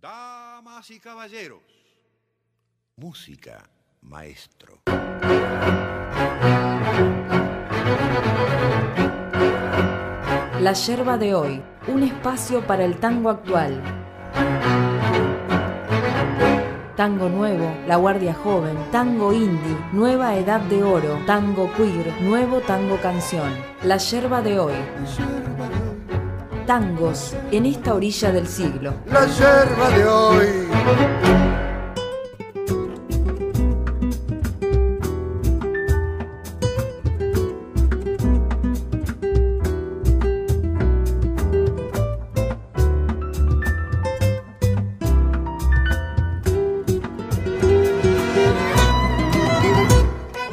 Damas y caballeros, música, maestro. La yerba de hoy, un espacio para el tango actual. Tango nuevo, La Guardia Joven, tango indie, Nueva Edad de Oro, tango queer, nuevo tango canción. La yerba de hoy. Tangos en esta orilla del siglo. La yerba de hoy.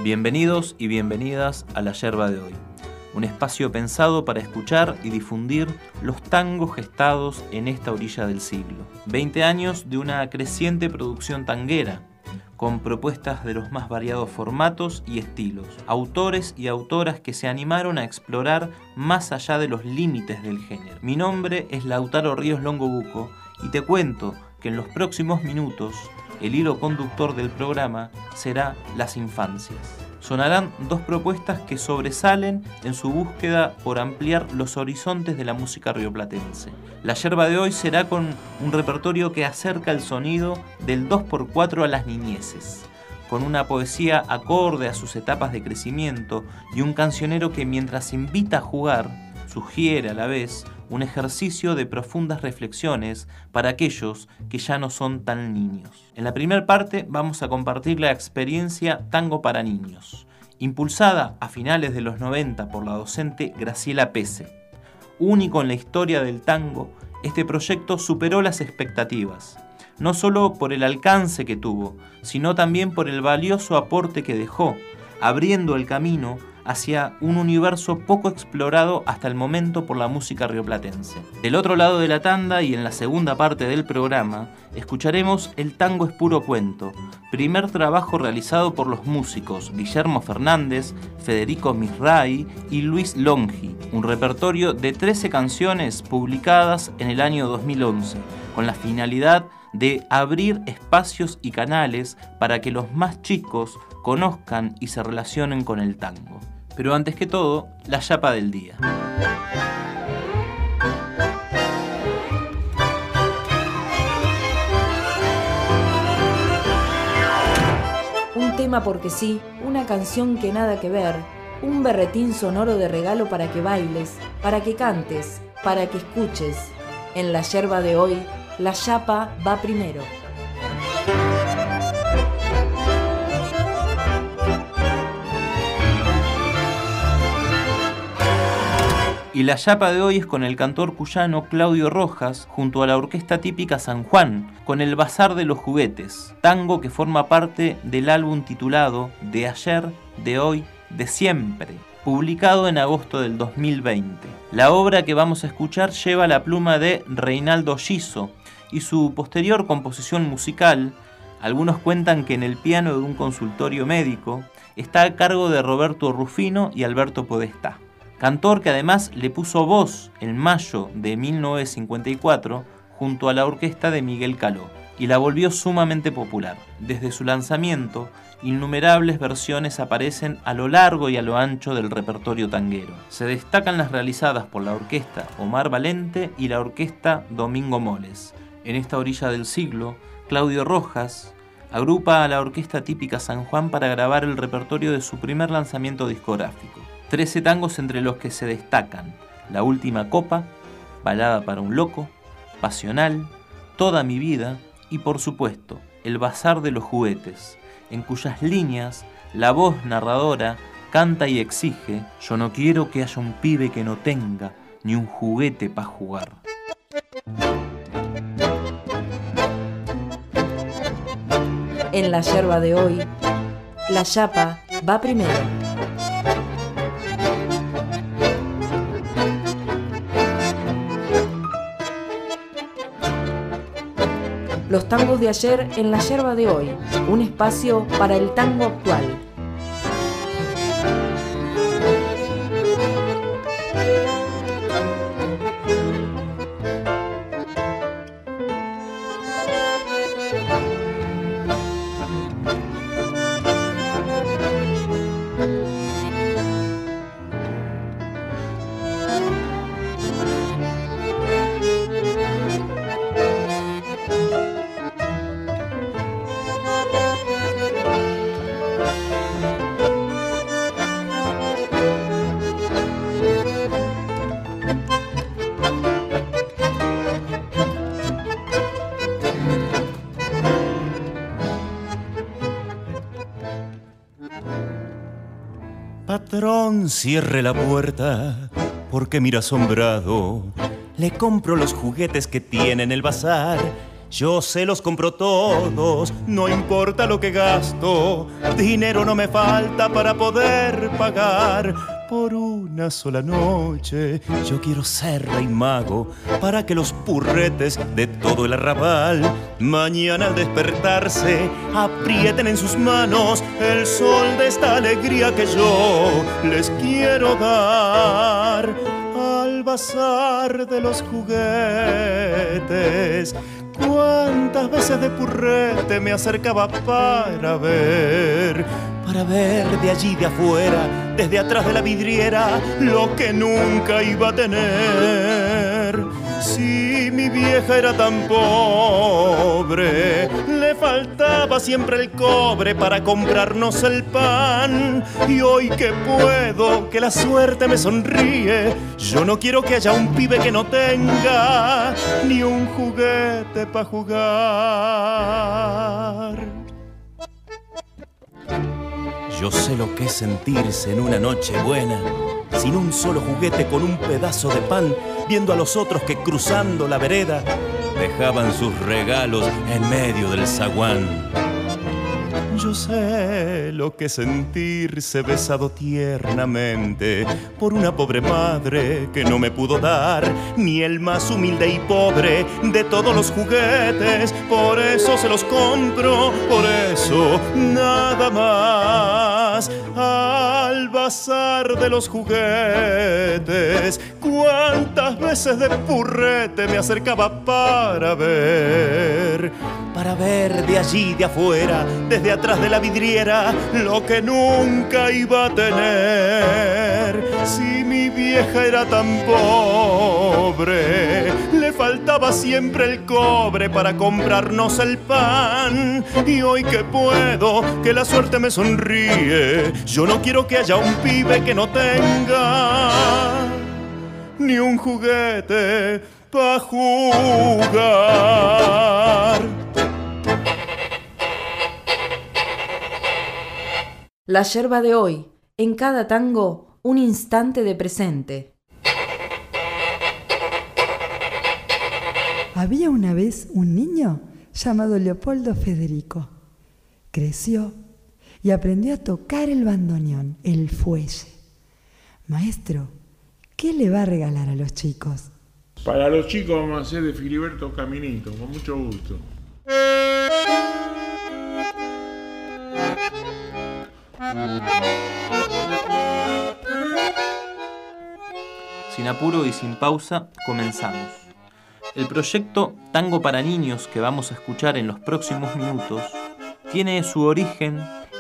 Bienvenidos y bienvenidas a La Yerba de hoy, un espacio pensado para escuchar y difundir los tangos gestados en esta orilla del siglo. 20 años de una creciente producción tanguera, con propuestas de los más variados formatos y estilos, autores y autoras que se animaron a explorar más allá de los límites del género. Mi nombre es Lautaro Ríos Longobuco y te cuento que en los próximos minutos el hilo conductor del programa será las infancias. Sonarán dos propuestas que sobresalen en su búsqueda por ampliar los horizontes de la música rioplatense. La yerba de hoy será con un repertorio que acerca el sonido del 2x4 a las niñeces, con una poesía acorde a sus etapas de crecimiento y un cancionero que mientras invita a jugar, sugiere a la vez un ejercicio de profundas reflexiones para aquellos que ya no son tan niños. En la primera parte vamos a compartir la experiencia Tango para Niños, impulsada a finales de los 90 por la docente Graciela Pese. Único en la historia del tango, este proyecto superó las expectativas, no solo por el alcance que tuvo, sino también por el valioso aporte que dejó, abriendo el camino hacia un universo poco explorado hasta el momento por la música rioplatense. Del otro lado de la tanda y en la segunda parte del programa, escucharemos El tango es puro cuento, primer trabajo realizado por los músicos Guillermo Fernández, Federico Misray y Luis Longi, un repertorio de 13 canciones publicadas en el año 2011, con la finalidad de abrir espacios y canales para que los más chicos conozcan y se relacionen con el tango. Pero antes que todo, la chapa del día. Un tema porque sí, una canción que nada que ver, un berretín sonoro de regalo para que bailes, para que cantes, para que escuches. En la yerba de hoy, la chapa va primero. Y la chapa de hoy es con el cantor cuyano Claudio Rojas junto a la orquesta típica San Juan, con el Bazar de los Juguetes, tango que forma parte del álbum titulado De ayer, de hoy, de siempre, publicado en agosto del 2020. La obra que vamos a escuchar lleva la pluma de Reinaldo Giso y su posterior composición musical, algunos cuentan que en el piano de un consultorio médico, está a cargo de Roberto Rufino y Alberto Podestá cantor que además le puso voz en mayo de 1954 junto a la orquesta de Miguel Caló y la volvió sumamente popular. Desde su lanzamiento, innumerables versiones aparecen a lo largo y a lo ancho del repertorio tanguero. Se destacan las realizadas por la orquesta Omar Valente y la orquesta Domingo Moles. En esta orilla del siglo, Claudio Rojas agrupa a la orquesta típica San Juan para grabar el repertorio de su primer lanzamiento discográfico. Trece tangos entre los que se destacan La Última Copa, Balada para un Loco, Pasional, Toda mi vida y por supuesto El Bazar de los Juguetes, en cuyas líneas la voz narradora canta y exige Yo no quiero que haya un pibe que no tenga ni un juguete para jugar. En la yerba de hoy, la chapa va primero. Los tangos de ayer en la yerba de hoy, un espacio para el tango actual. Cierre la puerta porque mira asombrado. Le compro los juguetes que tiene en el bazar. Yo se los compro todos, no importa lo que gasto. Dinero no me falta para poder pagar por una sola noche. Yo quiero ser rey mago para que los purretes de todo el arrabal mañana al despertarse aprieten en sus manos el sol de esta alegría que yo les quiero dar al bazar de los juguetes. Cuántas veces de purrete me acercaba para ver para ver de allí de afuera, desde atrás de la vidriera, lo que nunca iba a tener. Si mi vieja era tan pobre, le faltaba siempre el cobre para comprarnos el pan. Y hoy que puedo, que la suerte me sonríe, yo no quiero que haya un pibe que no tenga ni un juguete para jugar. Yo sé lo que es sentirse en una noche buena, sin un solo juguete con un pedazo de pan, viendo a los otros que cruzando la vereda dejaban sus regalos en medio del zaguán. Yo sé lo que sentirse besado tiernamente por una pobre madre que no me pudo dar ni el más humilde y pobre de todos los juguetes. Por eso se los compro, por eso nada más. Al bazar de los juguetes, cuántas veces de purrete me acercaba para ver, para ver de allí, de afuera, desde atrás de la vidriera lo que nunca iba a tener. Si mi vieja era tan pobre, le faltaba siempre el cobre para comprarnos el pan. Y hoy que puedo, que la suerte me sonríe, yo no quiero que haya un pibe que no tenga ni un juguete para jugar. La yerba de hoy, en cada tango, un instante de presente. Había una vez un niño llamado Leopoldo Federico. Creció y aprendió a tocar el bandoneón, el fuelle. Maestro, ¿qué le va a regalar a los chicos? Para los chicos vamos a hacer de Filiberto Caminito, con mucho gusto. Sin apuro y sin pausa, comenzamos. El proyecto Tango para Niños que vamos a escuchar en los próximos minutos tiene su origen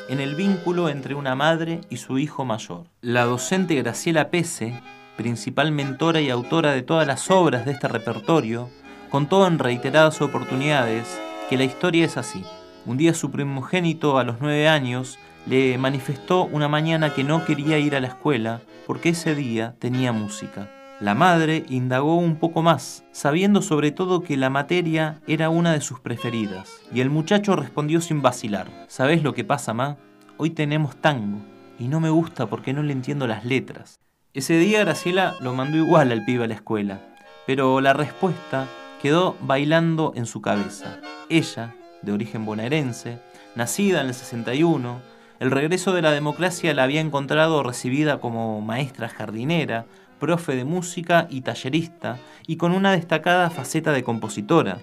en el vínculo entre una madre y su hijo mayor. La docente Graciela Pese, principal mentora y autora de todas las obras de este repertorio, contó en reiteradas oportunidades que la historia es así. Un día su primogénito, a los nueve años, le manifestó una mañana que no quería ir a la escuela porque ese día tenía música. La madre indagó un poco más, sabiendo sobre todo que la materia era una de sus preferidas, y el muchacho respondió sin vacilar, ¿Sabes lo que pasa, ma? Hoy tenemos tango, y no me gusta porque no le entiendo las letras. Ese día Graciela lo mandó igual al pibe a la escuela, pero la respuesta quedó bailando en su cabeza. Ella, de origen bonaerense, nacida en el 61, el regreso de la democracia la había encontrado recibida como maestra jardinera, profe de música y tallerista, y con una destacada faceta de compositora.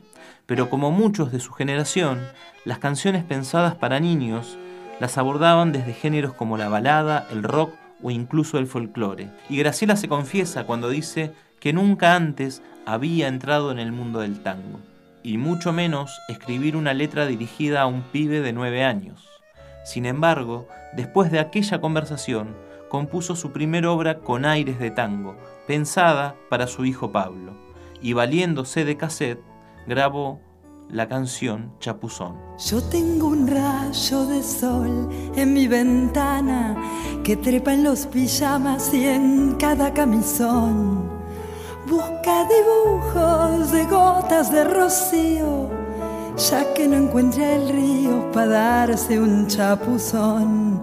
Pero como muchos de su generación, las canciones pensadas para niños las abordaban desde géneros como la balada, el rock o incluso el folclore. Y Graciela se confiesa cuando dice que nunca antes había entrado en el mundo del tango, y mucho menos escribir una letra dirigida a un pibe de nueve años. Sin embargo, después de aquella conversación, compuso su primera obra con aires de tango, pensada para su hijo Pablo, y valiéndose de cassette, grabó la canción Chapuzón. Yo tengo un rayo de sol en mi ventana que trepa en los pijamas y en cada camisón. Busca dibujos de gotas de rocío ya que no encuentra el río para darse un chapuzón.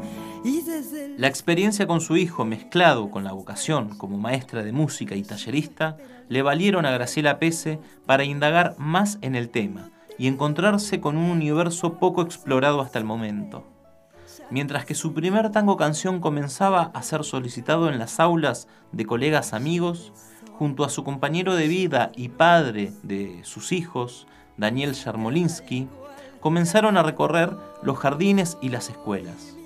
La experiencia con su hijo mezclado con la vocación como maestra de música y tallerista le valieron a Graciela Pese para indagar más en el tema y encontrarse con un universo poco explorado hasta el momento. Mientras que su primer tango canción comenzaba a ser solicitado en las aulas de colegas amigos, junto a su compañero de vida y padre de sus hijos, Daniel Yarmolinsky, comenzaron a recorrer los jardines y las escuelas.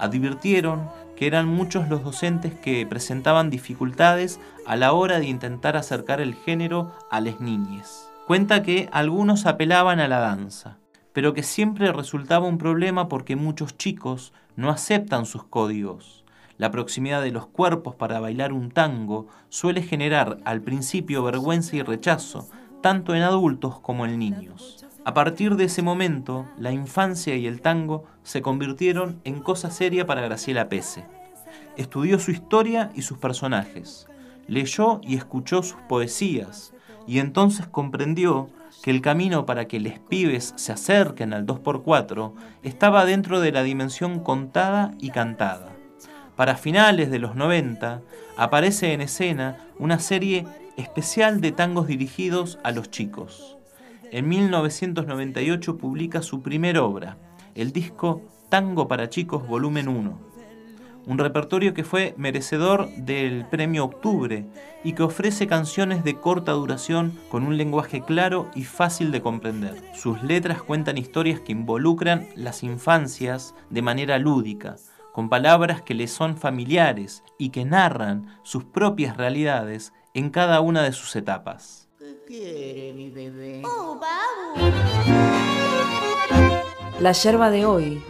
Advirtieron que eran muchos los docentes que presentaban dificultades a la hora de intentar acercar el género a las niñas. Cuenta que algunos apelaban a la danza, pero que siempre resultaba un problema porque muchos chicos no aceptan sus códigos. La proximidad de los cuerpos para bailar un tango suele generar al principio vergüenza y rechazo, tanto en adultos como en niños. A partir de ese momento, la infancia y el tango se convirtieron en cosa seria para Graciela Pese. Estudió su historia y sus personajes, leyó y escuchó sus poesías, y entonces comprendió que el camino para que les pibes se acerquen al 2x4 estaba dentro de la dimensión contada y cantada. Para finales de los 90 aparece en escena una serie especial de tangos dirigidos a los chicos. En 1998 publica su primera obra, el disco Tango para Chicos Volumen 1 un repertorio que fue merecedor del Premio Octubre y que ofrece canciones de corta duración con un lenguaje claro y fácil de comprender. Sus letras cuentan historias que involucran las infancias de manera lúdica, con palabras que les son familiares y que narran sus propias realidades en cada una de sus etapas. Oh, la yerba de hoy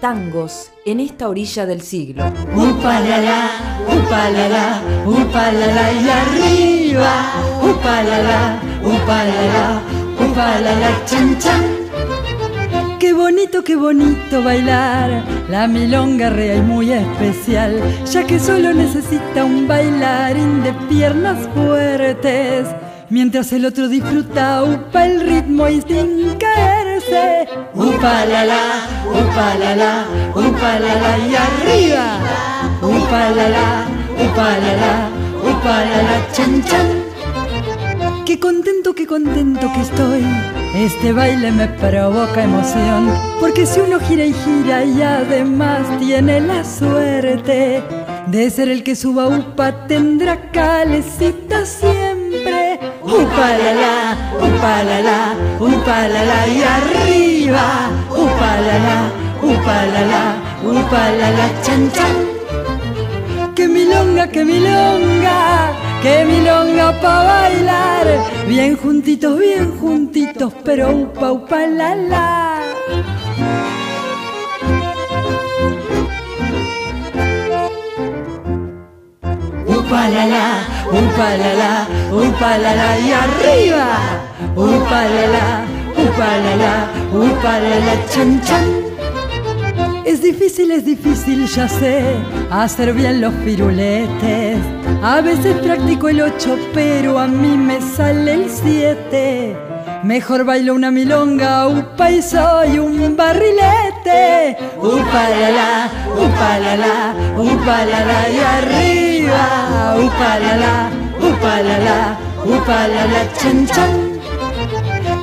tangos en esta orilla del siglo. Upalala, upalala, upalala y arriba. Upalala, upalala, upalala, chan chan. Qué bonito, qué bonito bailar la milonga real muy especial, ya que solo necesita un bailarín de piernas fuertes, mientras el otro disfruta upa el ritmo y sin caerse. Upa la la, upa la la, upa la la y arriba. Upa la la, upa la la, upa la la, chan chan. Qué contento, qué contento que estoy. Este baile me provoca emoción, porque si uno gira y gira y además tiene la suerte de ser el que suba upa, tendrá calecita siempre. Upa la la, upa la la, upa la la y arriba. Upa la la, upa la la, upa la la, chan chan. Que milonga, que milonga, que milonga pa' bailar. Bien juntitos, bien juntitos, pero upa, upa la la. Upa la la, y arriba. Upa la la, upa la la, upa la la, chan chan. Es difícil, es difícil, ya sé, hacer bien los piruletes. A veces practico el 8, pero a mí me sale el 7. Mejor bailo una milonga, upa y soy un barrilete. Upa la la, upa la la, upa la la y arriba. Upa la la, upa la la, upa la la, chan chan.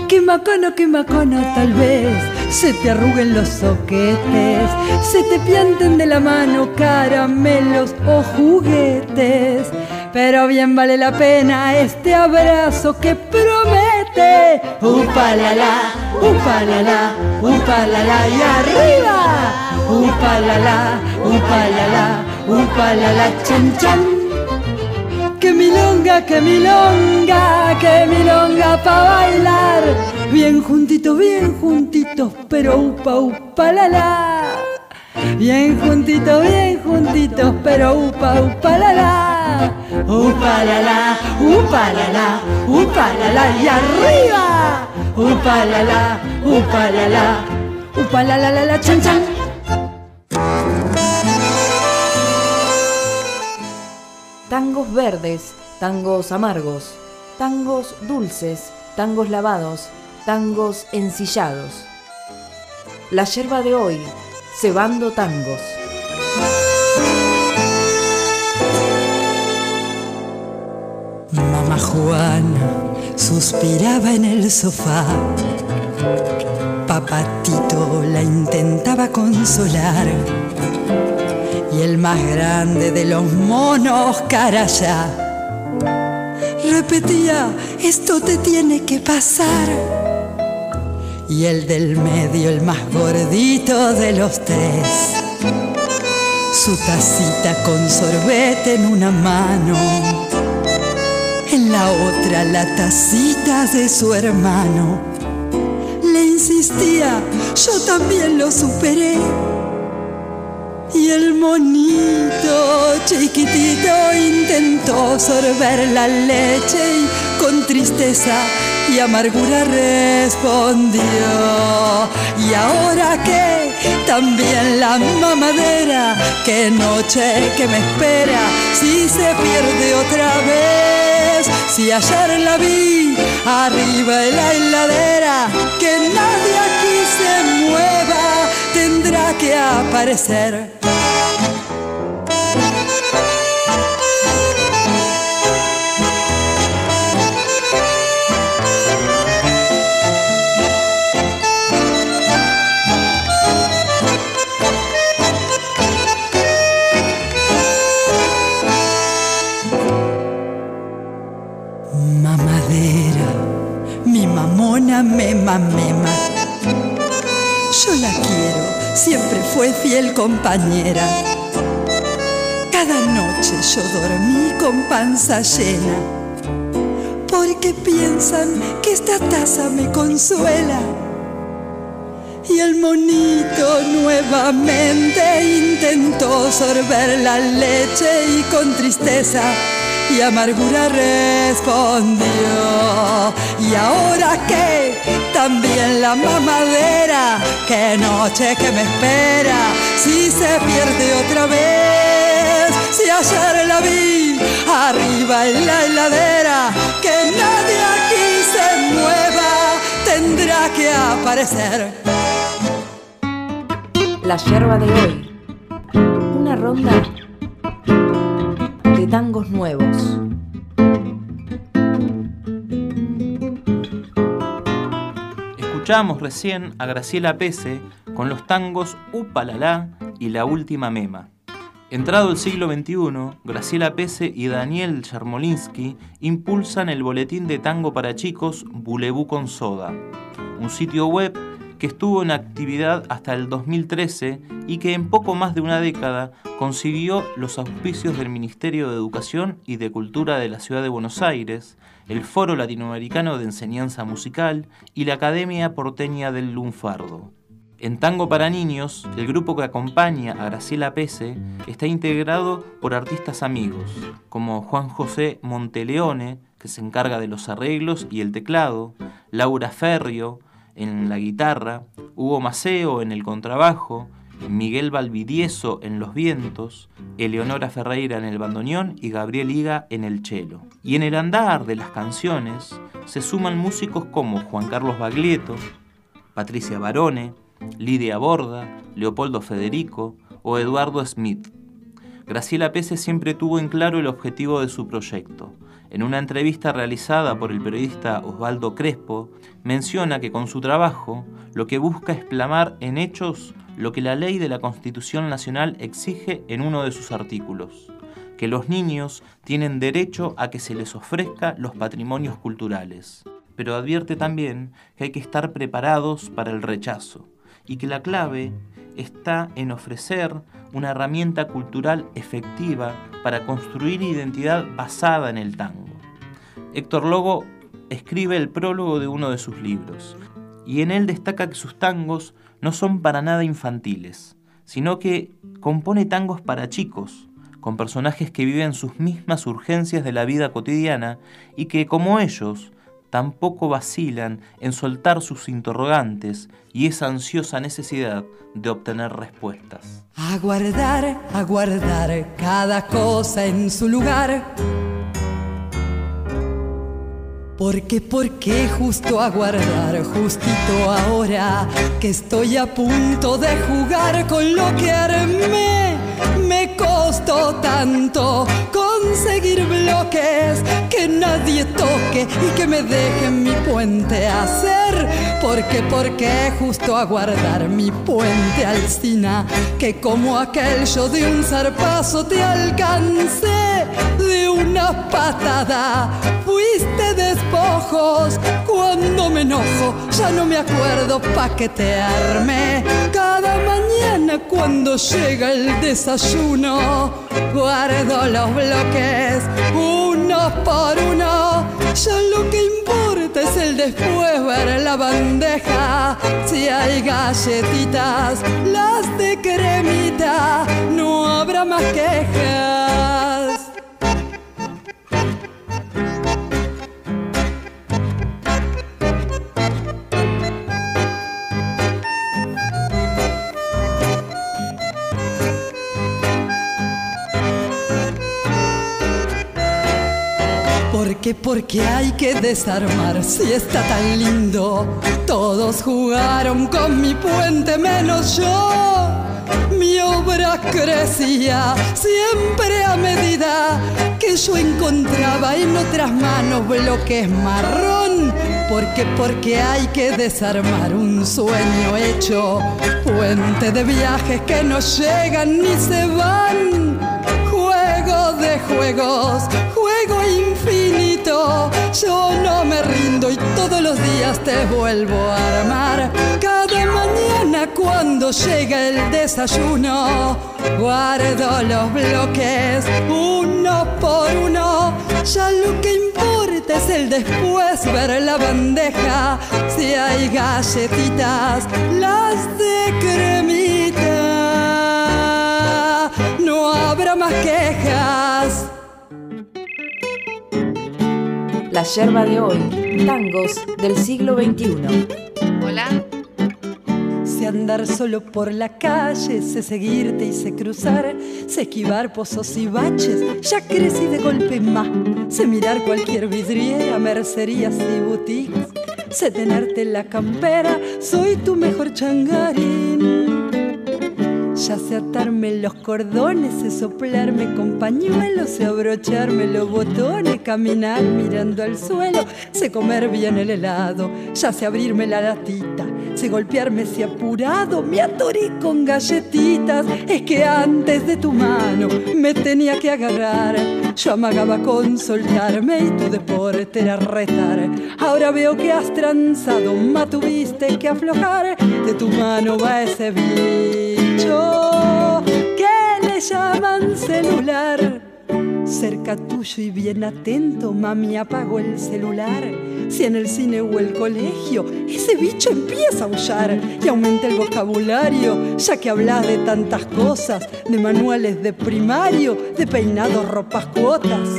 Qué macana, qué macana tal vez se te arruguen los soquetes, se te pianten de la mano caramelos o juguetes. Pero bien vale la pena este abrazo que promete. Upa la la, upa la la, upa la la y arriba. Upa la la, upa la la, upa la la, chan chan. Que milonga, que milonga, que milonga pa' bailar. Bien juntitos, bien juntitos, pero upa, upa la la. Bien juntitos, bien juntitos, pero upa, upa la la. Upa la la, upa la la, upa la la y arriba. Upa la la, upa la la, upa la la la la chan chan. tangos verdes, tangos amargos, tangos dulces, tangos lavados, tangos ensillados. La yerba de hoy, cebando tangos. Mamá Juana suspiraba en el sofá. Papatito la intentaba consolar y el más grande de los monos, caraya, repetía, esto te tiene que pasar. Y el del medio, el más gordito de los tres, su tacita con sorbete en una mano, en la otra la tacita de su hermano. Le insistía, yo también lo superé. Y el monito chiquitito intentó sorber la leche y con tristeza y amargura respondió. Y ahora que también la mamadera, qué noche que me espera, si se pierde otra vez, si ayer la vi arriba en la heladera, que nadie aquí se mueva, tendrá que aparecer. Cada noche yo dormí con panza llena, porque piensan que esta taza me consuela. Y el monito nuevamente intentó sorber la leche y con tristeza y amargura respondió. Y ahora que también la mamadera, qué noche que me espera, si se pierde otra vez, si ayer la vi arriba en la heladera, que nadie aquí se mueva, tendrá que aparecer. La yerba de hoy. Una ronda tangos nuevos. Escuchamos recién a Graciela Pese con los tangos Upalala y La Última Mema. Entrado el siglo XXI, Graciela Pese y Daniel Yarmolinsky impulsan el boletín de tango para chicos Bulebú con Soda, un sitio web que estuvo en actividad hasta el 2013 y que en poco más de una década consiguió los auspicios del Ministerio de Educación y de Cultura de la Ciudad de Buenos Aires, el Foro Latinoamericano de Enseñanza Musical y la Academia Porteña del Lunfardo. En Tango para Niños, el grupo que acompaña a Graciela Pese está integrado por artistas amigos, como Juan José Monteleone, que se encarga de los arreglos y el teclado, Laura Ferrio, en la guitarra, Hugo Maceo en el contrabajo, Miguel Valvidieso en los vientos, Eleonora Ferreira en el bandoneón y Gabriel Higa en el cello. Y en el andar de las canciones se suman músicos como Juan Carlos Baglietto, Patricia Barone, Lidia Borda, Leopoldo Federico o Eduardo Smith. Graciela Pese siempre tuvo en claro el objetivo de su proyecto, en una entrevista realizada por el periodista Osvaldo Crespo, menciona que con su trabajo lo que busca es plamar en hechos lo que la ley de la Constitución Nacional exige en uno de sus artículos, que los niños tienen derecho a que se les ofrezca los patrimonios culturales, pero advierte también que hay que estar preparados para el rechazo y que la clave está en ofrecer una herramienta cultural efectiva para construir identidad basada en el tango. Héctor Logo escribe el prólogo de uno de sus libros, y en él destaca que sus tangos no son para nada infantiles, sino que compone tangos para chicos, con personajes que viven sus mismas urgencias de la vida cotidiana y que, como ellos, tampoco vacilan en soltar sus interrogantes y esa ansiosa necesidad de obtener respuestas. Aguardar, aguardar cada cosa en su lugar. Porque, ¿por qué justo aguardar, justito ahora que estoy a punto de jugar con lo que armé? Costó tanto conseguir bloques que nadie toque y que me dejen mi puente hacer. Porque, porque justo a guardar mi puente alcina, que como aquel yo de un zarpazo te alcancé de una patada. Fuiste despojos cuando me enojo, ya no me acuerdo pa' que te arme. Cada mañana cuando llega el desayuno, guardo los bloques uno por uno. Ya lo que importa es el después ver la bandeja. Si hay galletitas, las de cremita, no habrá más quejas. Porque, porque hay que desarmar si está tan lindo. Todos jugaron con mi puente menos yo. Mi obra crecía siempre a medida que yo encontraba en otras manos bloques marrón. Porque, porque hay que desarmar un sueño hecho. Puente de viajes que no llegan ni se van. Juego de juegos, juego infinito. Yo no me rindo y todos los días te vuelvo a armar. Cada mañana cuando llega el desayuno, guardo los bloques uno por uno. Ya lo que importa es el después ver la bandeja. Si hay galletitas, las de cremita. No habrá más quejas. La yerba de hoy, tangos del siglo XXI. Hola. Sé andar solo por la calle, sé seguirte y sé cruzar, sé esquivar pozos y baches, ya crecí de golpe más, sé mirar cualquier vidriera, mercerías y boutiques, sé tenerte en la campera, soy tu mejor changarín. Ya sé atarme los cordones, sé soplarme con pañuelos, sé abrocharme los botones, caminar mirando al suelo, sé comer bien el helado, ya sé abrirme la latita, sé golpearme si apurado, me atoré con galletitas, es que antes de tu mano me tenía que agarrar, yo amagaba con soltarme y tu deporte era retar, ahora veo que has tranzado, más tuviste que aflojar, de tu mano va ese que le llaman celular. Cerca tuyo y bien atento, mami apagó el celular. Si en el cine o el colegio ese bicho empieza a aullar y aumenta el vocabulario, ya que hablas de tantas cosas, de manuales de primario, de peinados, ropas, cuotas.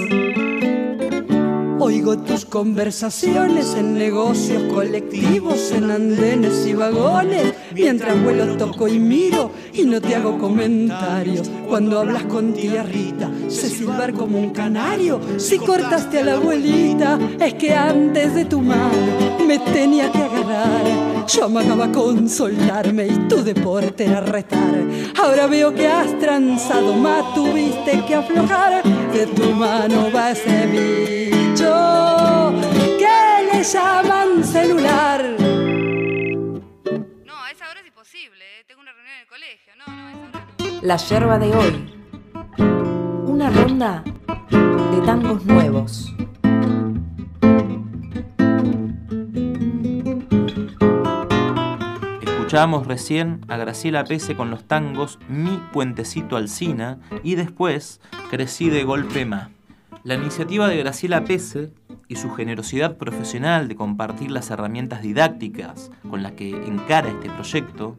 Oigo tus conversaciones en negocios colectivos, en andenes y vagones, mientras vuelo toco y miro y no te hago comentarios. Cuando hablas con tía Rita, sé silbar como un canario. Si cortaste a la abuelita, es que antes de tu mano me tenía que agarrar. Yo amagaba con soltarme y tu deporte era retar. Ahora veo que has transado, más tuviste que aflojar. De tu mano va ese bicho que le llaman celular. No, a esa hora es imposible. ¿eh? Tengo una reunión en el colegio. No, no, a esa hora no. La yerba de hoy. Una ronda de tangos nuevos. Escuchábamos recién a Graciela Pese con los tangos Mi Puentecito Alcina y después Crecí de Golpe Ma. La iniciativa de Graciela Pese y su generosidad profesional de compartir las herramientas didácticas con las que encara este proyecto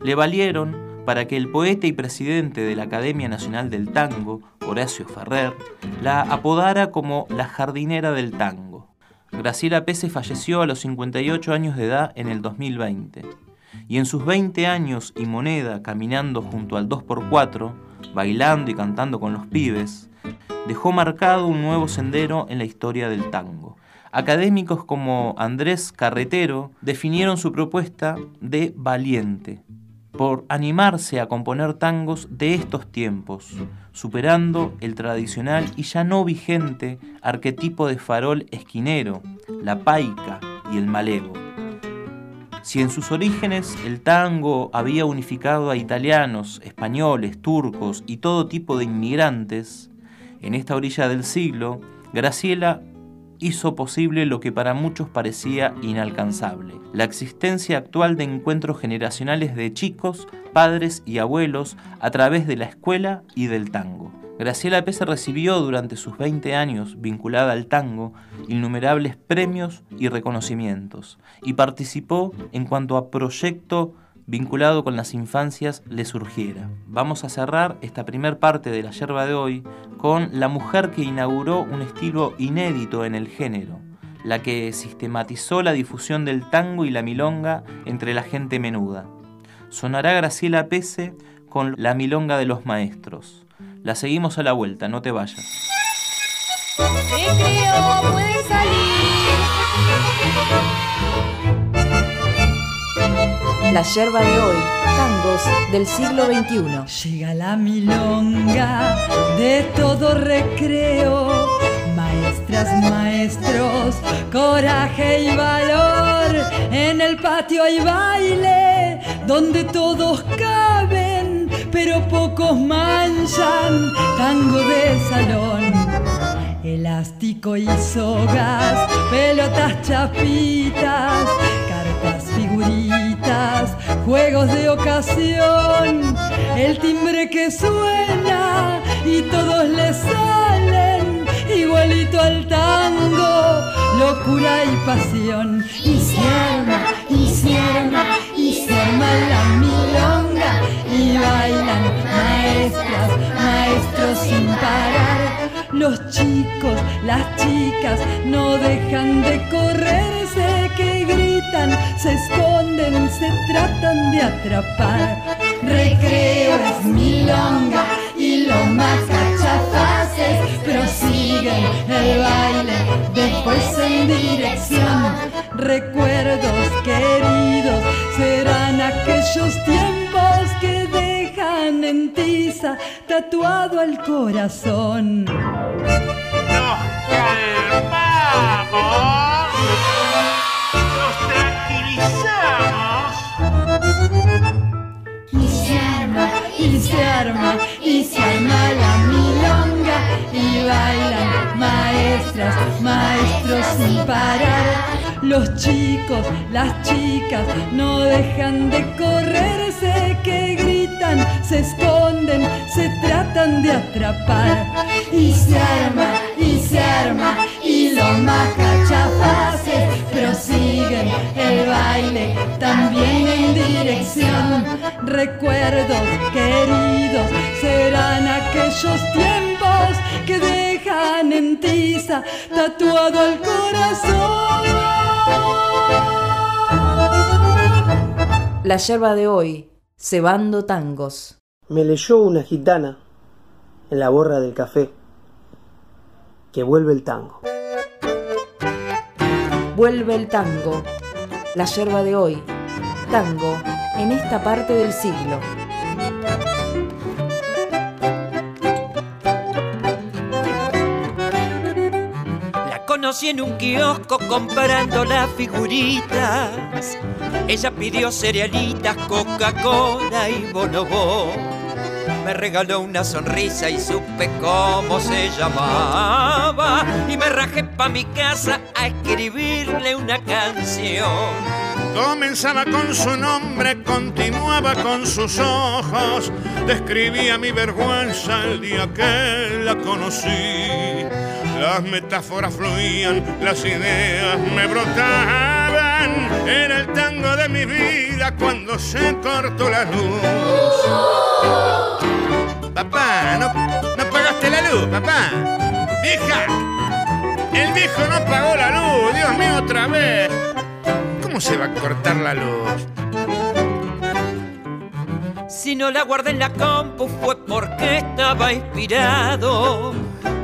le valieron para que el poeta y presidente de la Academia Nacional del Tango, Horacio Ferrer, la apodara como la jardinera del tango. Graciela Pese falleció a los 58 años de edad en el 2020 y en sus 20 años y moneda caminando junto al 2x4, bailando y cantando con los pibes, dejó marcado un nuevo sendero en la historia del tango. Académicos como Andrés Carretero definieron su propuesta de valiente. por animarse a componer tangos de estos tiempos, superando el tradicional y ya no vigente arquetipo de farol esquinero, la paica y el malevo. Si en sus orígenes el tango había unificado a italianos, españoles, turcos y todo tipo de inmigrantes, en esta orilla del siglo, Graciela hizo posible lo que para muchos parecía inalcanzable, la existencia actual de encuentros generacionales de chicos, padres y abuelos a través de la escuela y del tango. Graciela Pese recibió durante sus 20 años vinculada al tango innumerables premios y reconocimientos y participó en cuanto a proyecto vinculado con las infancias le surgiera. Vamos a cerrar esta primer parte de la yerba de hoy con la mujer que inauguró un estilo inédito en el género, la que sistematizó la difusión del tango y la milonga entre la gente menuda. Sonará Graciela Pese con La Milonga de los Maestros. La seguimos a la vuelta, no te vayas. La yerba de hoy, tangos del siglo XXI. Llega la milonga de todo recreo, maestras, maestros, coraje y valor. En el patio hay baile donde todos caben, pero pocos manchan tango de salón. Elástico y sogas, pelotas chapitas, cartas figuritas, juegos de ocasión, el timbre que suena y todos le salen igualito al tango, locura y pasión. Y se arma, y se y se arma la milonga y bailan maestras, maestros sin parar. Los chicos, las chicas no dejan de correrse, que gritan, se esconden, se tratan de atrapar. Recreo es milonga y lo más cachafaces prosiguen el baile después en dirección. Recuerdos queridos serán aquellos tiempos tatuado al corazón. Nos calmamos, nos tranquilizamos. Y se arma, y se arma, y se arma la milonga y bailan maestras, maestros sin parar. Los chicos, las chicas no dejan de correrse, que gritan, se esconden, se tratan de atrapar. Y se arma, y se arma, y los más cachafaces prosiguen el baile también en dirección. Recuerdos queridos serán aquellos tiempos que dejan en tiza tatuado al corazón. La yerba de hoy, cebando tangos. Me leyó una gitana en la borra del café que vuelve el tango. Vuelve el tango. La yerba de hoy, tango en esta parte del siglo. La conocí en un kiosco comprando las figuritas. Ella pidió cerealitas, Coca-Cola y bonobó. Me regaló una sonrisa y supe cómo se llamaba. Y me rajé pa' mi casa a escribirle una canción. Comenzaba con su nombre, continuaba con sus ojos. Describía mi vergüenza el día que la conocí. Las metáforas fluían, las ideas me brotaban. Era el tango de mi vida cuando se cortó la luz. Papá, no, no pagaste la luz, papá. Vieja, el viejo no pagó la luz, Dios mío, otra vez. ¿Cómo se va a cortar la luz? Si no la guardé en la compu fue porque estaba inspirado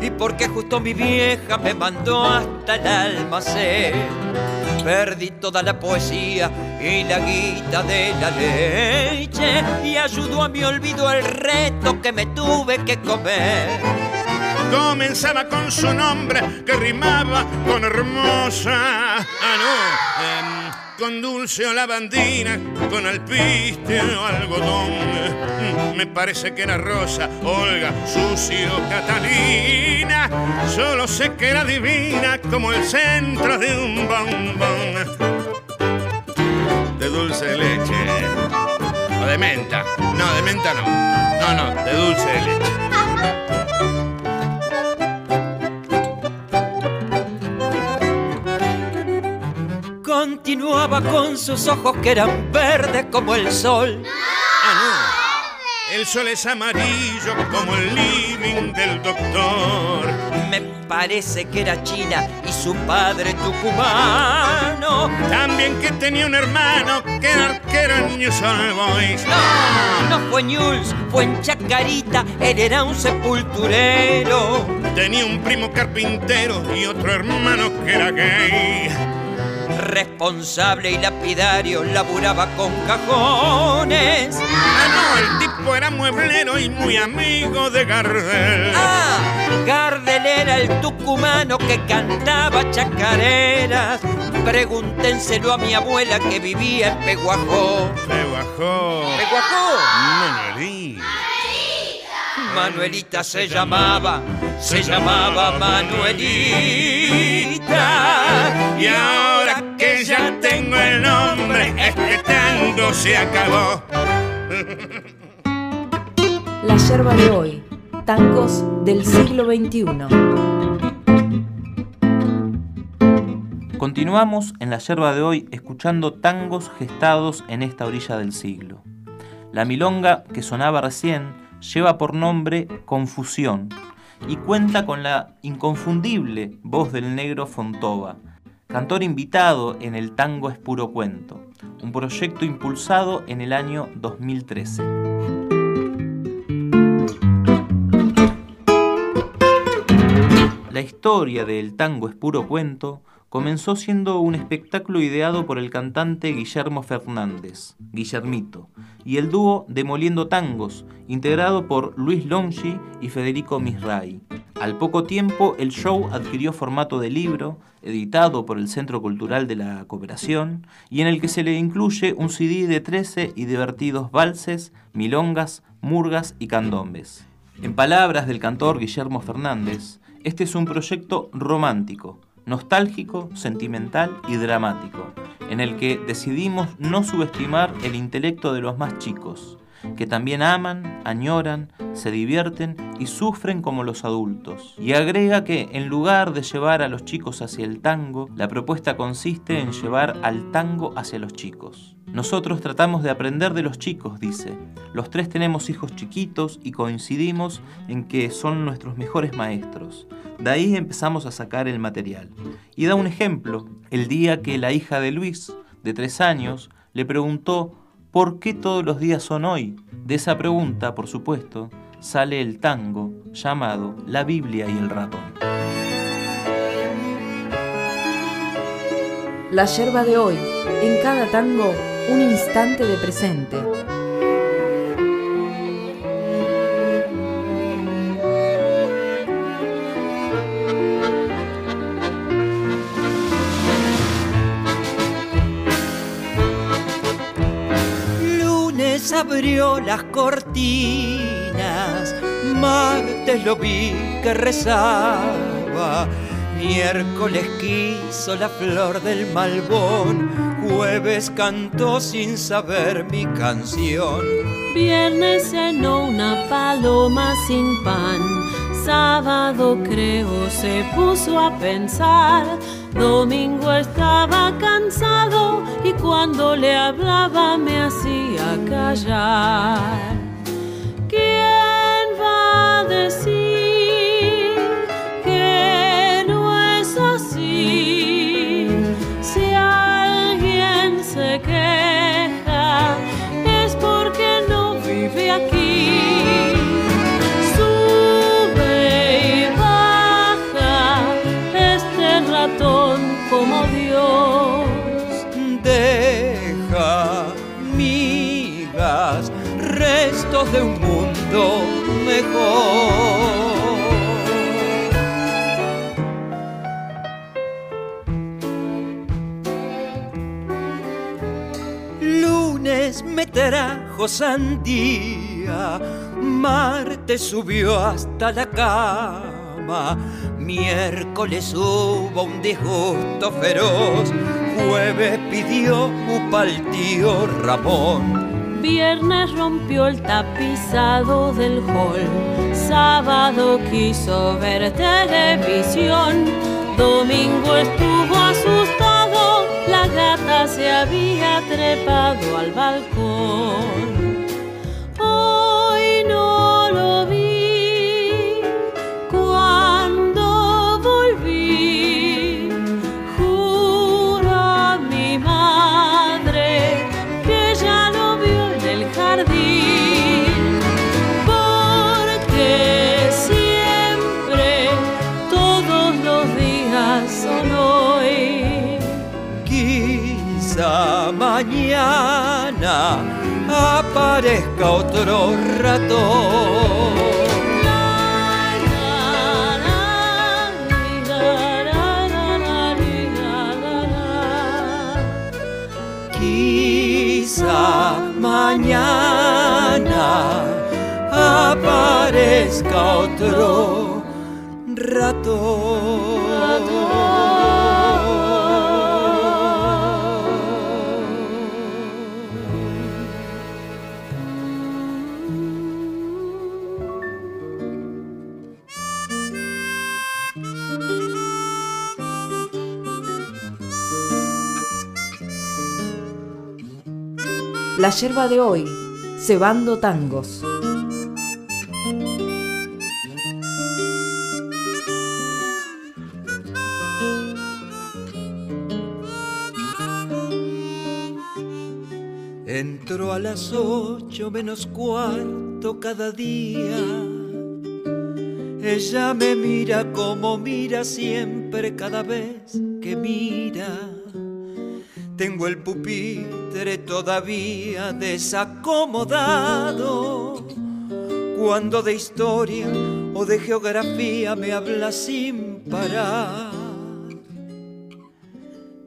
y porque justo mi vieja me mandó hasta el almacén. Perdí toda la poesía y la guita de la leche y ayudó a mi olvido el reto que me tuve que comer. Comenzaba con su nombre que rimaba con hermosa. Ah, no. em, con dulce o lavandina, con alpiste o algodón. Me parece que era Rosa, Olga, Susi o Catalina. Solo sé que era divina como el centro de un bombón. De dulce de leche. O de menta. No, de menta no. No, no, de dulce de leche. Continuaba con sus ojos que eran verdes como el sol. Ah, no. El sol es amarillo como el living del doctor. Me parece que era china y su padre tucumano. También que tenía un hermano que era arquero en New Soul Boys. No, no fue News, fue en Chacarita, él era un sepulturero. Tenía un primo carpintero y otro hermano que era gay. Responsable y lapidario, laburaba con cajones. Ah, no, el tipo era mueblero y muy amigo de Gardel. Ah, Gardel era el tucumano que cantaba chacareras. Pregúntenselo a mi abuela que vivía en Peguajó. Peguajó. ¿Peguajó? Manuelita. Manuelita se llamaba, se llamaba Manuelita. Y ahora tengo el nombre, este tango se acabó. La yerba de hoy. Tangos del siglo XXI. Continuamos en la yerba de hoy escuchando tangos gestados en esta orilla del siglo. La milonga que sonaba recién lleva por nombre Confusión y cuenta con la inconfundible voz del negro Fontova, cantor invitado en el Tango es puro cuento, un proyecto impulsado en el año 2013. La historia del Tango es puro cuento comenzó siendo un espectáculo ideado por el cantante Guillermo Fernández, Guillermito, y el dúo Demoliendo Tangos, integrado por Luis Longi y Federico Misray. Al poco tiempo, el show adquirió formato de libro, editado por el Centro Cultural de la Cooperación, y en el que se le incluye un CD de 13 y divertidos valses, milongas, murgas y candombes. En palabras del cantor Guillermo Fernández, este es un proyecto romántico, nostálgico, sentimental y dramático, en el que decidimos no subestimar el intelecto de los más chicos, que también aman, añoran, se divierten y sufren como los adultos. Y agrega que en lugar de llevar a los chicos hacia el tango, la propuesta consiste en llevar al tango hacia los chicos. Nosotros tratamos de aprender de los chicos, dice. Los tres tenemos hijos chiquitos y coincidimos en que son nuestros mejores maestros. De ahí empezamos a sacar el material. Y da un ejemplo. El día que la hija de Luis, de tres años, le preguntó ¿por qué todos los días son hoy? De esa pregunta, por supuesto, sale el tango llamado La Biblia y el ratón. La yerba de hoy. En cada tango, un instante de presente. Abrió las cortinas, martes lo vi que rezaba, miércoles quiso la flor del malbón, jueves cantó sin saber mi canción. Viernes cenó una paloma sin pan. Sábado creo se puso a pensar. Domingo estaba cansado y cuando le hablaba me hacía callar. Trajo sandía, martes subió hasta la cama, miércoles hubo un disgusto feroz, jueves pidió upa al tío Ramón. Viernes rompió el tapizado del hall, sábado quiso ver televisión, domingo estuvo asustado, gata se había trepado al balcón. Mañana aparezca otro ratón. Quizá mañana aparezca otro La yerba de hoy, cebando tangos. Entro a las ocho menos cuarto cada día. Ella me mira como mira siempre cada vez que mira. Tengo el pupitre todavía desacomodado. Cuando de historia o de geografía me habla sin parar.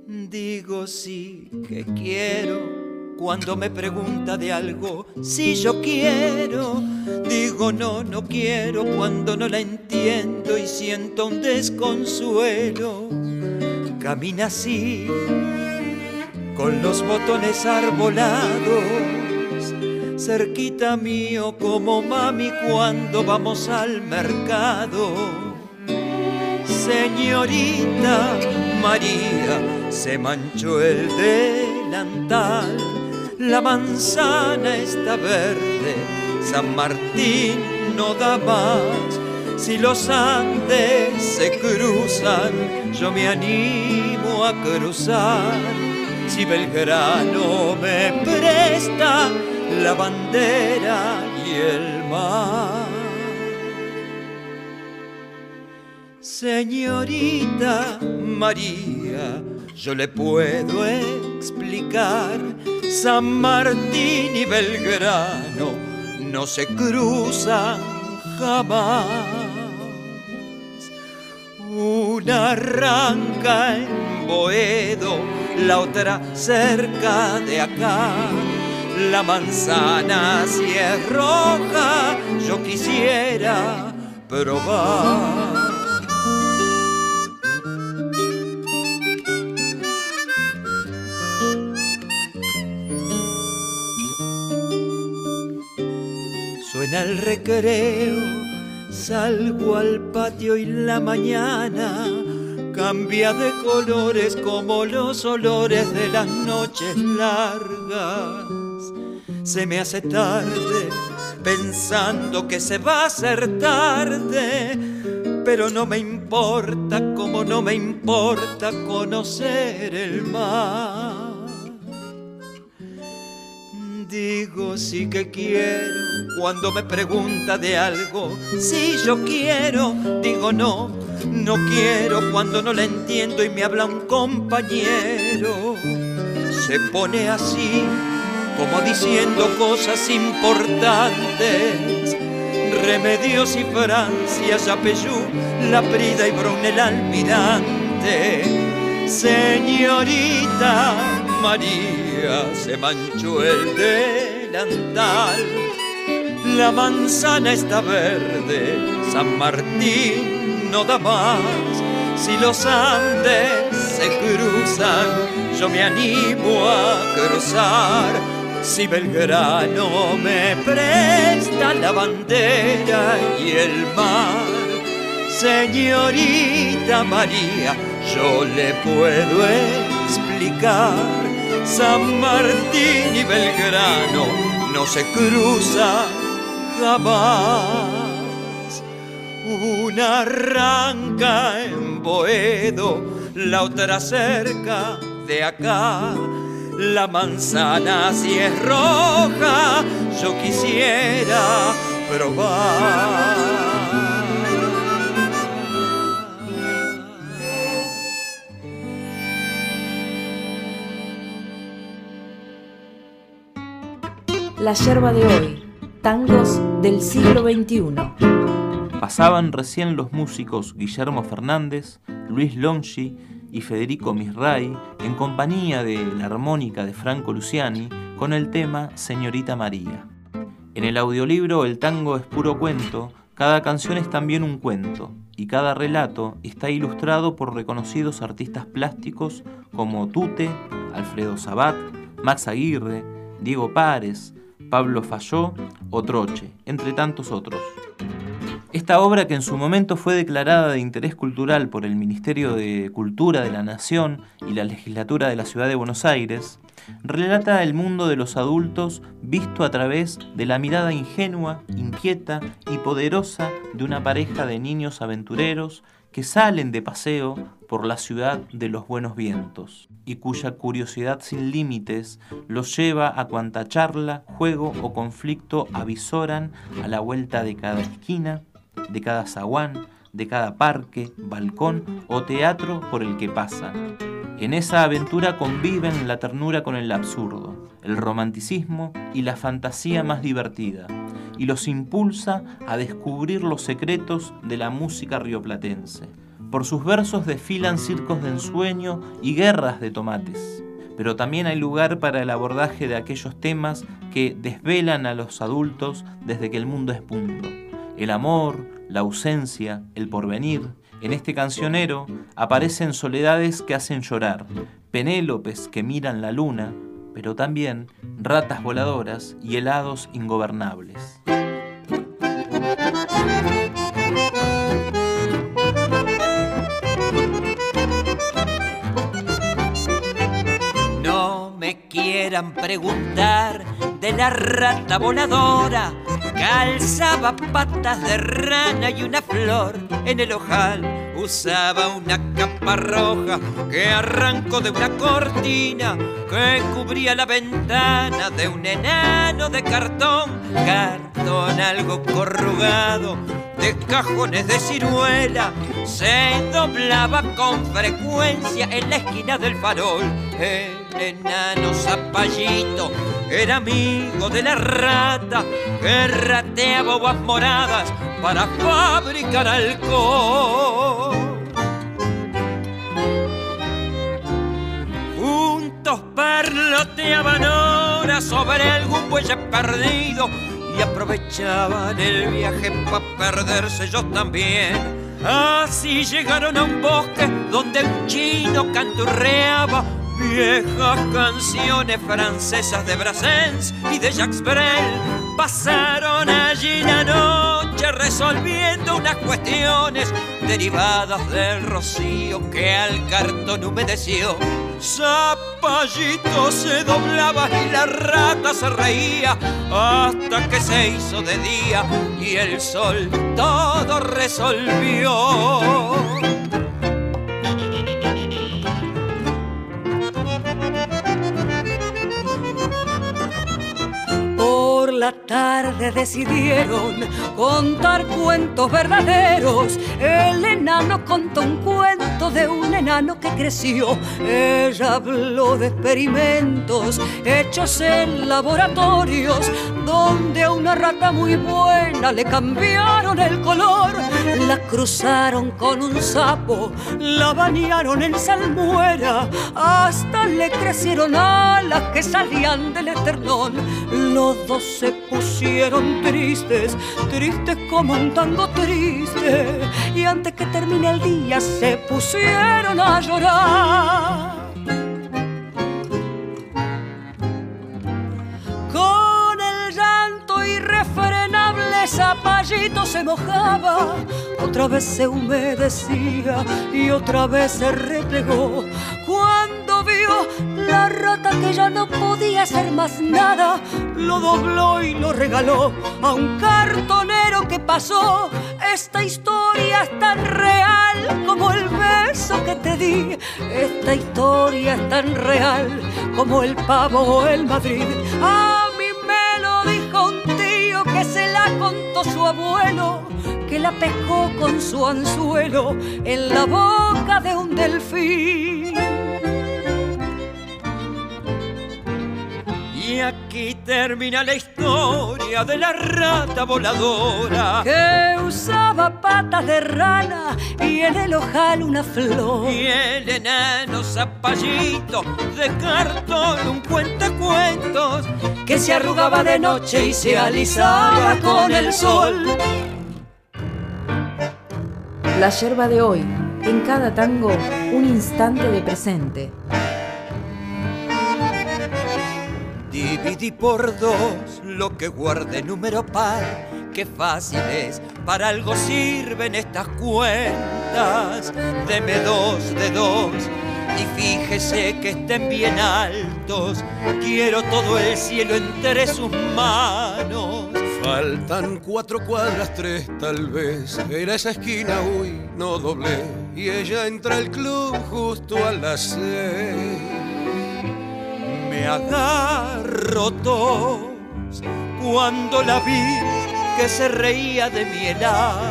Digo sí que quiero cuando me pregunta de algo, si yo quiero, digo no, no quiero cuando no la entiendo y siento un desconsuelo. Camina así, con los botones arbolados, cerquita mío como mami cuando vamos al mercado. Señorita María, se manchó el delantal la manzana está verde, San Martín no da más. Si los Andes se cruzan, yo me animo a cruzar. Si Belgrano me presta la bandera y el mar. Señorita María, yo le puedo explicar San Martín y Belgrano no se cruzan jamás. Una arranca en Boedo, la otra cerca de acá. La manzana si es roja, yo quisiera probar. Suena el recreo, salgo al patio y la mañana cambia de colores como los olores de las noches largas. Se me hace tarde pensando que se va a hacer tarde, pero no me importa como no me importa conocer el mar. Digo sí que quiero cuando me pregunta de algo. Si yo quiero, digo no, no quiero cuando no la entiendo y me habla un compañero. Se pone así como diciendo cosas importantes. Remedios y Francia, Yapeyú, La Prida y Brunel almirante. Señorita María, se manchó el delantal. La manzana está verde, San Martín no da más. Si los Andes se cruzan, yo me animo a cruzar. Si Belgrano me presta la bandera y el mar, señorita María, yo le puedo San Martín y Belgrano no se cruzan jamás. Una arranca en Boedo, la otra cerca de acá. La manzana si es roja, yo quisiera probar. La yerba de hoy, tangos del siglo XXI. Pasaban recién los músicos Guillermo Fernández, Luis Longi y Federico Misray en compañía de la armónica de Franco Luciani con el tema Señorita María. En el audiolibro El tango es puro cuento, cada canción es también un cuento y cada relato está ilustrado por reconocidos artistas plásticos como Tute, Alfredo Sabat, Max Aguirre, Diego Párez, Pablo Falló o Troche, entre tantos otros. Esta obra, que en su momento fue declarada de interés cultural por el Ministerio de Cultura de la Nación y la Legislatura de la Ciudad de Buenos Aires, relata el mundo de los adultos visto a través de la mirada ingenua, inquieta y poderosa de una pareja de niños aventureros que salen de paseo por la ciudad de los buenos vientos y cuya curiosidad sin límites los lleva a cuanta charla, juego o conflicto avisoran a la vuelta de cada esquina, de cada zaguán, de cada parque, balcón o teatro por el que pasan. En esa aventura conviven la ternura con el absurdo, el romanticismo y la fantasía más divertida, y los impulsa a descubrir los secretos de la música rioplatense. Por sus versos desfilan circos de ensueño y guerras de tomates. Pero también hay lugar para el abordaje de aquellos temas que desvelan a los adultos desde que el mundo es mundo. El amor, la ausencia, el porvenir. En este cancionero aparecen soledades que hacen llorar, penélopes que miran la luna, pero también ratas voladoras y helados ingobernables. Quieran preguntar de la rata voladora, calzaba patas de rana y una flor en el ojal. Usaba una capa roja que arrancó de una cortina que cubría la ventana de un enano de cartón, cartón algo corrugado de cajones de ciruela se doblaba con frecuencia en la esquina del farol. El enano zapallito era amigo de la rata que rateaba moradas para fabricar alcohol. Juntos parloteaban horas sobre algún buey perdido y aprovechaban el viaje para perderse ellos también. Así llegaron a un bosque donde un chino canturreaba viejas canciones francesas de Brassens y de Jacques Brel. Pasaron allí la noche resolviendo unas cuestiones derivadas del rocío que al cartón humedeció. Zapallito se doblaba y la rata se reía hasta que se hizo de día y el sol todo resolvió. La tarde decidieron contar cuentos verdaderos. El enano contó un cuento de un enano que creció. Ella habló de experimentos hechos en laboratorios, donde a una rata muy buena le cambiaron el color. La cruzaron con un sapo, la bañaron en salmuera, hasta le crecieron alas que salían del eternón. Los dos se pusieron tristes, tristes como un tango triste, y antes que termine el día se pusieron a llorar. Con el llanto irrefrenable Zapallito se mojaba, otra vez se humedecía y otra vez se replegó. La rata que ya no podía hacer más nada, lo dobló y lo regaló a un cartonero que pasó. Esta historia es tan real como el beso que te di. Esta historia es tan real como el pavo o el Madrid. A mí me lo dijo un tío que se la contó su abuelo, que la pescó con su anzuelo en la boca de un delfín. Y aquí termina la historia de la rata voladora que usaba patas de rana y en el ojal una flor. Y el enano zapallito de cartón, un cuentacuentos que se arrugaba de noche y se alisaba con el sol. La yerba de hoy, en cada tango, un instante de presente. Dividí por dos lo que guardé número par. Qué fácil es, para algo sirven estas cuentas. Deme dos de dos y fíjese que estén bien altos. Quiero todo el cielo entre sus manos. Faltan cuatro cuadras, tres tal vez. Era esa esquina, uy, no doblé. Y ella entra al club justo a las seis. Me agarro tos cuando la vi que se reía de mi helado,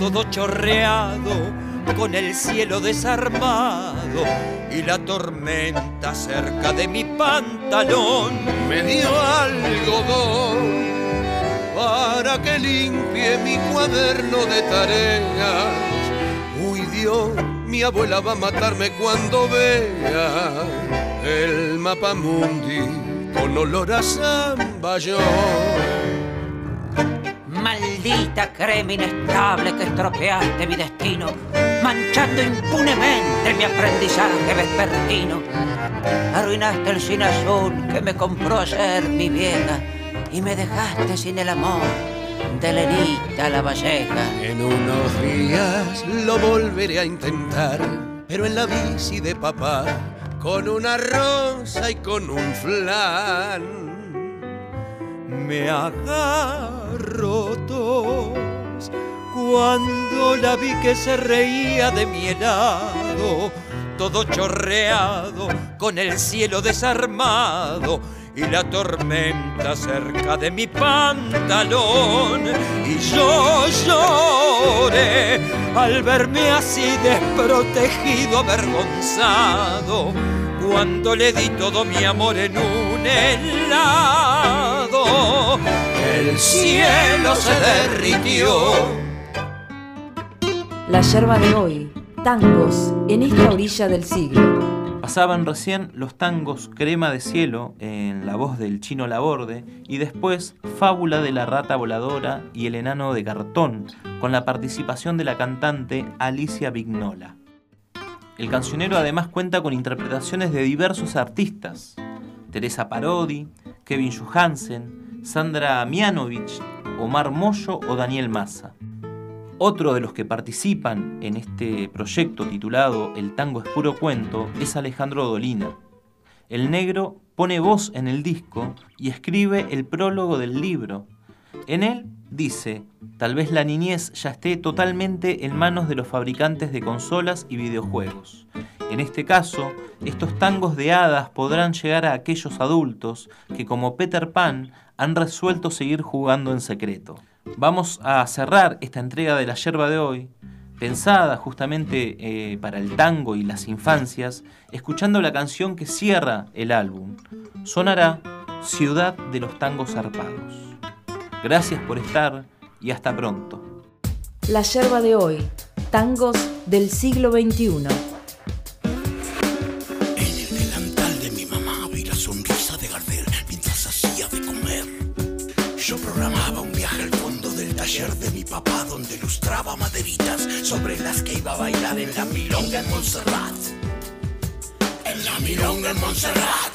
todo chorreado con el cielo desarmado y la tormenta cerca de mi pantalón. Me dio algodón para que limpie mi cuaderno de tareas. Uy Dios, mi abuela va a matarme cuando vea el mapa mundi con olor a zamballón. Maldita crema inestable que estropeaste mi destino, manchando impunemente mi aprendizaje vespertino. Arruinaste el cine azul que me compró ayer mi vieja y me dejaste sin el amor de Lenita la Valleja. En unos días lo volveré a intentar, pero en la bici de papá, con una rosa y con un flan. Me agarro tos cuando la vi que se reía de mi helado, todo chorreado con el cielo desarmado y la tormenta cerca de mi pantalón. Y yo lloré al verme así desprotegido, avergonzado, cuando le di todo mi amor en un helado. El cielo se derritió. La yerba de hoy, tangos en esta orilla del siglo. Pasaban recién los tangos Crema de Cielo en la voz del chino Laborde y después Fábula de la Rata Voladora y El Enano de Cartón con la participación de la cantante Alicia Vignola. El cancionero además cuenta con interpretaciones de diversos artistas, Teresa Parodi, Kevin Johansen, Sandra Mianovich, Omar Moyo o Daniel Massa. Otro de los que participan en este proyecto titulado El tango es puro cuento es Alejandro Dolina. El negro pone voz en el disco y escribe el prólogo del libro. En él dice, tal vez la niñez ya esté totalmente en manos de los fabricantes de consolas y videojuegos, En este caso, estos tangos de hadas podrán llegar a aquellos adultos que como Peter Pan han resuelto seguir jugando en secreto. Vamos a cerrar esta entrega de la yerba de hoy, pensada justamente eh, para el tango y las infancias, escuchando la canción que cierra el álbum. Sonará Ciudad de los Tangos Zarpados. Gracias por estar y hasta pronto. La yerba de hoy, tangos del siglo XXI. delantal de mi mamá vi la sonrisa de Gardel mientras hacía de comer. Yo programaba un taller de mi papá donde lustraba maderitas sobre las que iba a bailar en la milonga en Montserrat. En la milonga en Montserrat.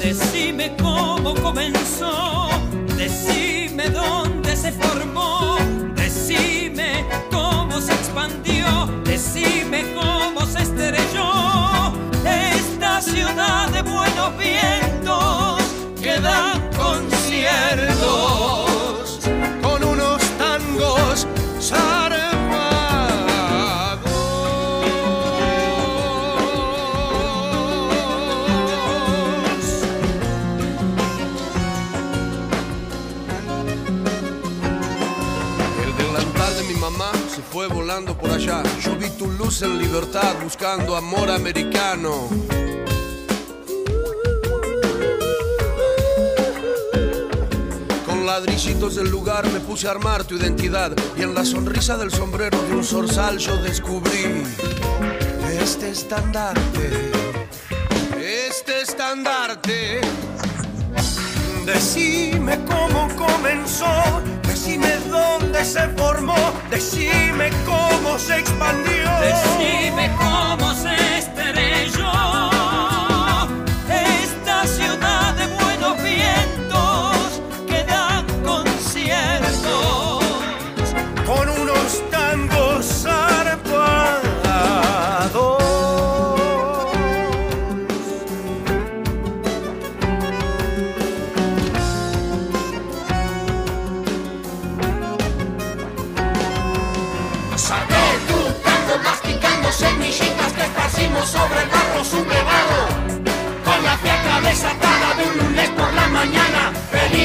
Decime cómo comenzó, decime dónde se formó, decime cómo se expandió, decime cómo allá. Yo vi tu luz en libertad buscando amor americano. Con ladrillitos del lugar me puse a armar tu identidad y en la sonrisa del sombrero de un zorzal yo descubrí este estandarte, este estandarte. Decime cómo comenzó, decime dónde se formó, decime cómo se expandió. Decime cómo se estrelló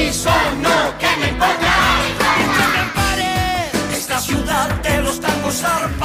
permiso, no, que me importa. Que me ampare esta ciudad de los tacos armados.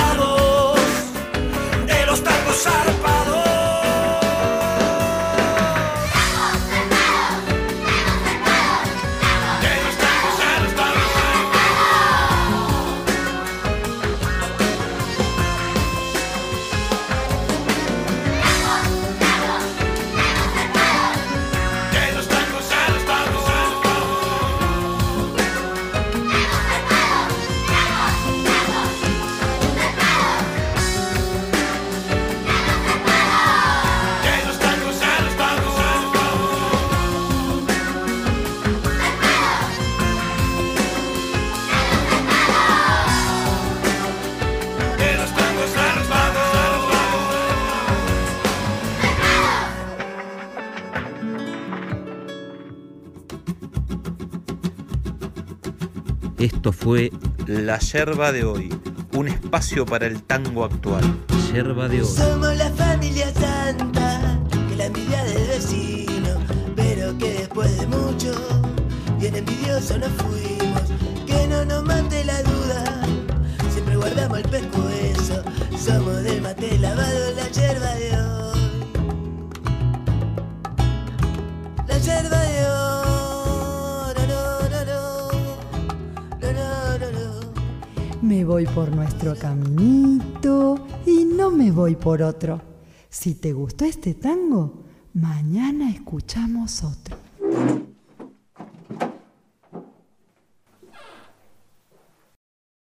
Fue La Yerba de hoy, un espacio para el tango actual. Yerba de hoy. Somos la familia santa, que la envidia del vecino, pero que después de mucho, bien envidiosos nos fuimos, que no nos mate la duda, siempre guardamos el pescuezo, somos del mate lavado, la yerba por nuestro caminito y no me voy por otro. Si te gustó este tango, mañana escuchamos otro.